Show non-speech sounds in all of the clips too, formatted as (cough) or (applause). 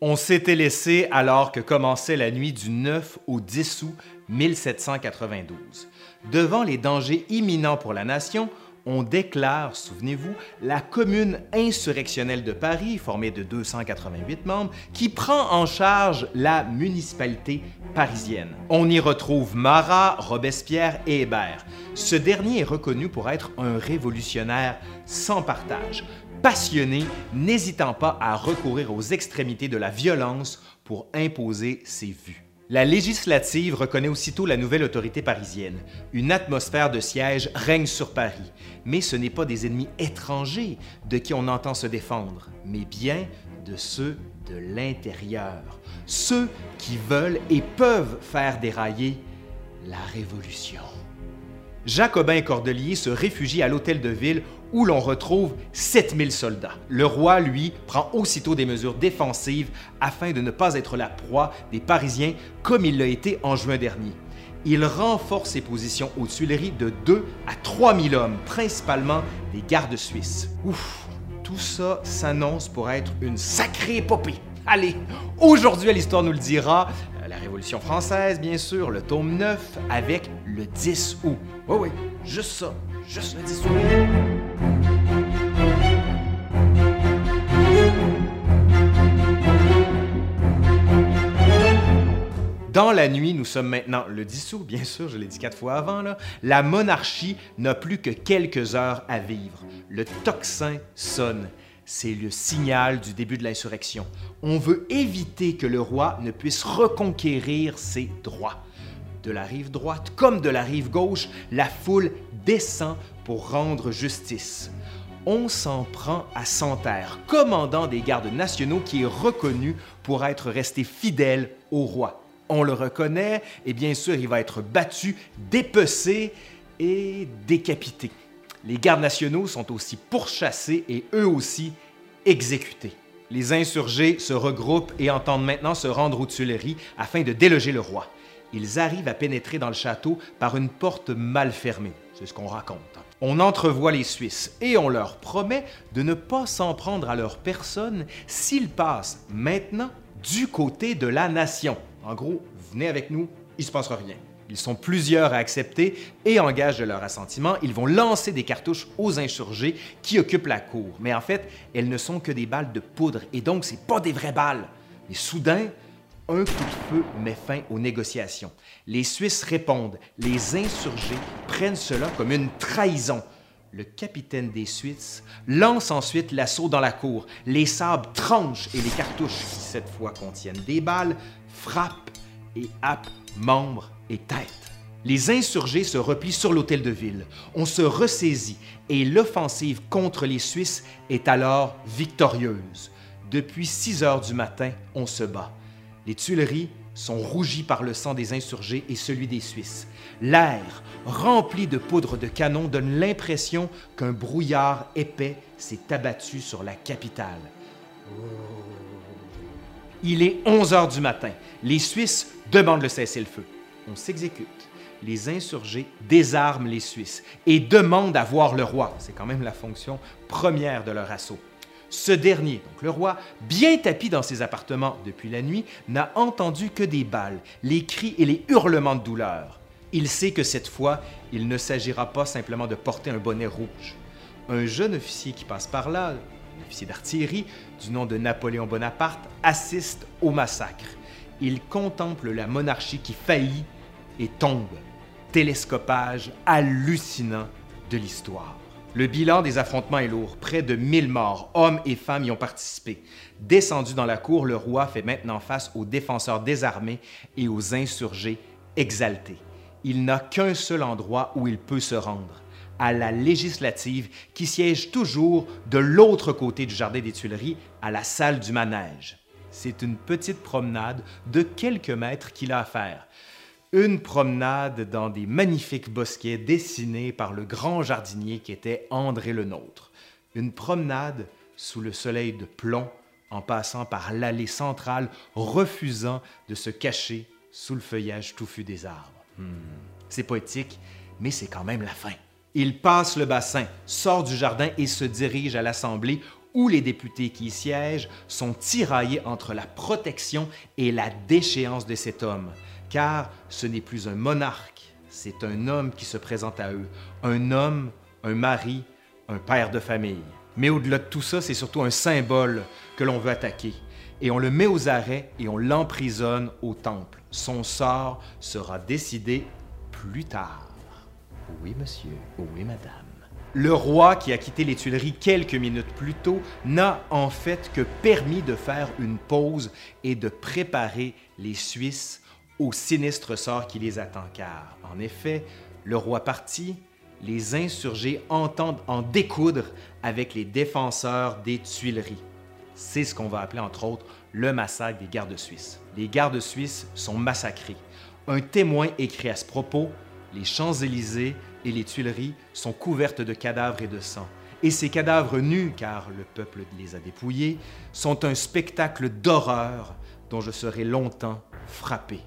On s'était laissé alors que commençait la nuit du 9 au 10 août 1792. Devant les dangers imminents pour la nation, on déclare, souvenez-vous, la commune insurrectionnelle de Paris, formée de 288 membres, qui prend en charge la municipalité parisienne. On y retrouve Marat, Robespierre et Hébert. Ce dernier est reconnu pour être un révolutionnaire sans partage, passionné, n'hésitant pas à recourir aux extrémités de la violence pour imposer ses vues. La législative reconnaît aussitôt la nouvelle autorité parisienne. Une atmosphère de siège règne sur Paris, mais ce n'est pas des ennemis étrangers de qui on entend se défendre, mais bien de ceux de l'intérieur, ceux qui veulent et peuvent faire dérailler la révolution. Jacobin Cordelier se réfugie à l'hôtel de ville où l'on retrouve 7000 soldats. Le roi, lui, prend aussitôt des mesures défensives afin de ne pas être la proie des Parisiens comme il l'a été en juin dernier. Il renforce ses positions aux Tuileries de 2 à 3000 hommes, principalement des gardes suisses. Ouf, tout ça s'annonce pour être une sacrée épopée. Allez, aujourd'hui à l'Histoire nous le dira, Révolution française, bien sûr, le tome 9 avec le 10 août. Oui, oui, juste ça, juste le 10 août. Dans la nuit, nous sommes maintenant le 10 août, bien sûr, je l'ai dit quatre fois avant, là, la monarchie n'a plus que quelques heures à vivre. Le tocsin sonne. C'est le signal du début de l'insurrection. On veut éviter que le roi ne puisse reconquérir ses droits. De la rive droite comme de la rive gauche, la foule descend pour rendre justice. On s'en prend à Santerre, commandant des gardes nationaux qui est reconnu pour être resté fidèle au roi. On le reconnaît et bien sûr, il va être battu, dépecé et décapité. Les gardes nationaux sont aussi pourchassés et eux aussi exécutés. Les insurgés se regroupent et entendent maintenant se rendre aux Tuileries afin de déloger le roi. Ils arrivent à pénétrer dans le château par une porte mal fermée. C'est ce qu'on raconte. On entrevoit les Suisses et on leur promet de ne pas s'en prendre à leur personne s'ils passent maintenant du côté de la nation. En gros, venez avec nous, il ne se passera rien. Ils sont plusieurs à accepter et en gage de leur assentiment, ils vont lancer des cartouches aux insurgés qui occupent la cour. Mais en fait, elles ne sont que des balles de poudre et donc c'est pas des vraies balles. Et soudain, un coup de feu met fin aux négociations. Les Suisses répondent. Les insurgés prennent cela comme une trahison. Le capitaine des Suisses lance ensuite l'assaut dans la cour. Les sabres tranchent et les cartouches, qui cette fois contiennent des balles, frappent et happent membres et têtes. Les insurgés se replient sur l'hôtel de ville. On se ressaisit et l'offensive contre les Suisses est alors victorieuse. Depuis 6 heures du matin, on se bat. Les Tuileries sont rougies par le sang des insurgés et celui des Suisses. L'air, rempli de poudre de canon, donne l'impression qu'un brouillard épais s'est abattu sur la capitale. Il est 11 heures du matin. Les Suisses demandent le cessez-le-feu. On s'exécute. Les insurgés désarment les Suisses et demandent à voir le roi. C'est quand même la fonction première de leur assaut. Ce dernier, donc le roi, bien tapi dans ses appartements depuis la nuit, n'a entendu que des balles, les cris et les hurlements de douleur. Il sait que cette fois, il ne s'agira pas simplement de porter un bonnet rouge. Un jeune officier qui passe par là, un officier d'artillerie du nom de Napoléon Bonaparte, assiste au massacre. Il contemple la monarchie qui faillit et tombe. Télescopage hallucinant de l'histoire. Le bilan des affrontements est lourd. Près de 1000 morts, hommes et femmes y ont participé. Descendu dans la cour, le roi fait maintenant face aux défenseurs désarmés et aux insurgés exaltés. Il n'a qu'un seul endroit où il peut se rendre, à la législative qui siège toujours de l'autre côté du jardin des Tuileries, à la salle du manège. C'est une petite promenade de quelques mètres qu'il a à faire. Une promenade dans des magnifiques bosquets dessinés par le grand jardinier qui était André le Nôtre. Une promenade sous le soleil de plomb en passant par l'allée centrale, refusant de se cacher sous le feuillage touffu des arbres. Hmm. C'est poétique, mais c'est quand même la fin. Il passe le bassin, sort du jardin et se dirige à l'Assemblée où les députés qui y siègent sont tiraillés entre la protection et la déchéance de cet homme, car ce n'est plus un monarque, c'est un homme qui se présente à eux, un homme, un mari, un père de famille. Mais au-delà de tout ça, c'est surtout un symbole que l'on veut attaquer. Et on le met aux arrêts et on l'emprisonne au temple. Son sort sera décidé plus tard. Oui, monsieur. Oui, madame. Le roi qui a quitté les Tuileries quelques minutes plus tôt n'a en fait que permis de faire une pause et de préparer les Suisses au sinistre sort qui les attend. Car, en effet, le roi parti, les insurgés entendent en découdre avec les défenseurs des Tuileries. C'est ce qu'on va appeler entre autres le massacre des gardes suisses. Les gardes suisses sont massacrés. Un témoin écrit à ce propos Les Champs-Élysées et les Tuileries sont couvertes de cadavres et de sang. Et ces cadavres nus, car le peuple les a dépouillés, sont un spectacle d'horreur dont je serai longtemps frappé.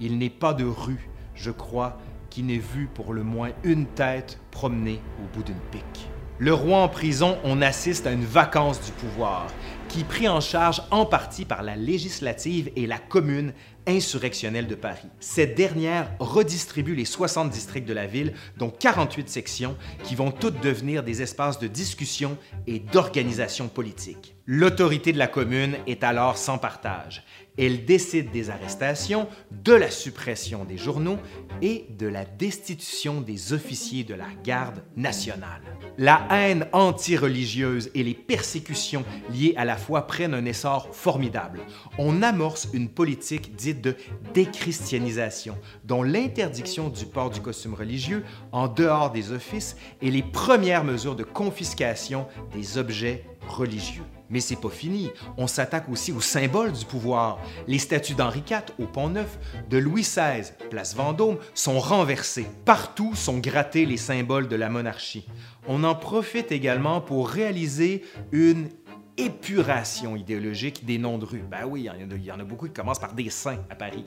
Il n'est pas de rue, je crois, qui n'ait vu pour le moins une tête promener au bout d'une pique. Le roi en prison, on assiste à une vacance du pouvoir, qui est pris en charge en partie par la législative et la commune insurrectionnelle de Paris. Cette dernière redistribue les 60 districts de la ville, dont 48 sections, qui vont toutes devenir des espaces de discussion et d'organisation politique. L'autorité de la commune est alors sans partage. Elle décide des arrestations, de la suppression des journaux et de la destitution des officiers de la garde nationale. La haine anti-religieuse et les persécutions liées à la foi prennent un essor formidable. On amorce une politique dite de déchristianisation, dont l'interdiction du port du costume religieux en dehors des offices et les premières mesures de confiscation des objets religieux. Mais c'est pas fini. On s'attaque aussi aux symboles du pouvoir. Les statues d'Henri IV au Pont Neuf, de Louis XVI, place Vendôme, sont renversées. Partout sont grattés les symboles de la monarchie. On en profite également pour réaliser une épuration idéologique des noms de rues. Ben oui, il y, en a, beaucoup qui commencent par des saints à Paris.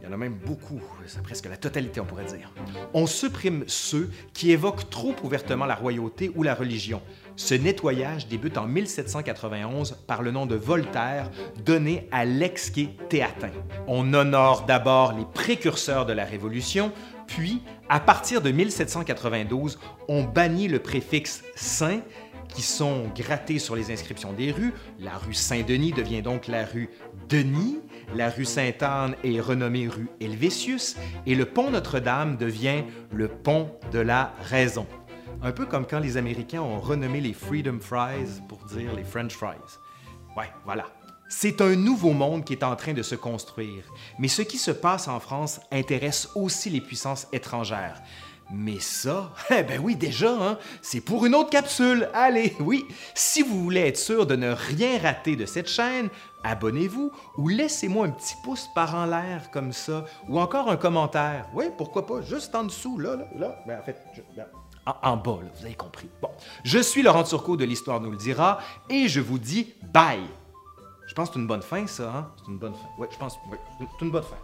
Il y en a même beaucoup, c'est presque la totalité, on pourrait dire. On supprime ceux qui évoquent trop ouvertement la royauté ou la religion. Ce nettoyage débute en 1791 par le nom de Voltaire donné à l'exquis théatin. On honore d'abord les précurseurs de la Révolution, puis, à partir de 1792, on bannit le préfixe Saint qui sont grattés sur les inscriptions des rues. La rue Saint-Denis devient donc la rue Denis, la rue Sainte-Anne est renommée rue Helvétius et le pont Notre-Dame devient le pont de la raison. Un peu comme quand les Américains ont renommé les Freedom Fries pour dire les French Fries. Ouais, voilà. C'est un nouveau monde qui est en train de se construire. Mais ce qui se passe en France intéresse aussi les puissances étrangères. Mais ça, (laughs) eh ben oui, déjà, hein, c'est pour une autre capsule. Allez, oui, si vous voulez être sûr de ne rien rater de cette chaîne, abonnez-vous ou laissez-moi un petit pouce par en l'air comme ça, ou encore un commentaire. Oui, pourquoi pas, juste en dessous, là, là, là. Ben, en fait, ben, en, bas, là, vous avez compris. Bon, je suis Laurent Turcot de l'Histoire nous le dira, et je vous dis bye. Je pense que c'est une bonne fin, ça, hein? C'est une bonne fin. Oui, je pense, oui, c'est une bonne fin.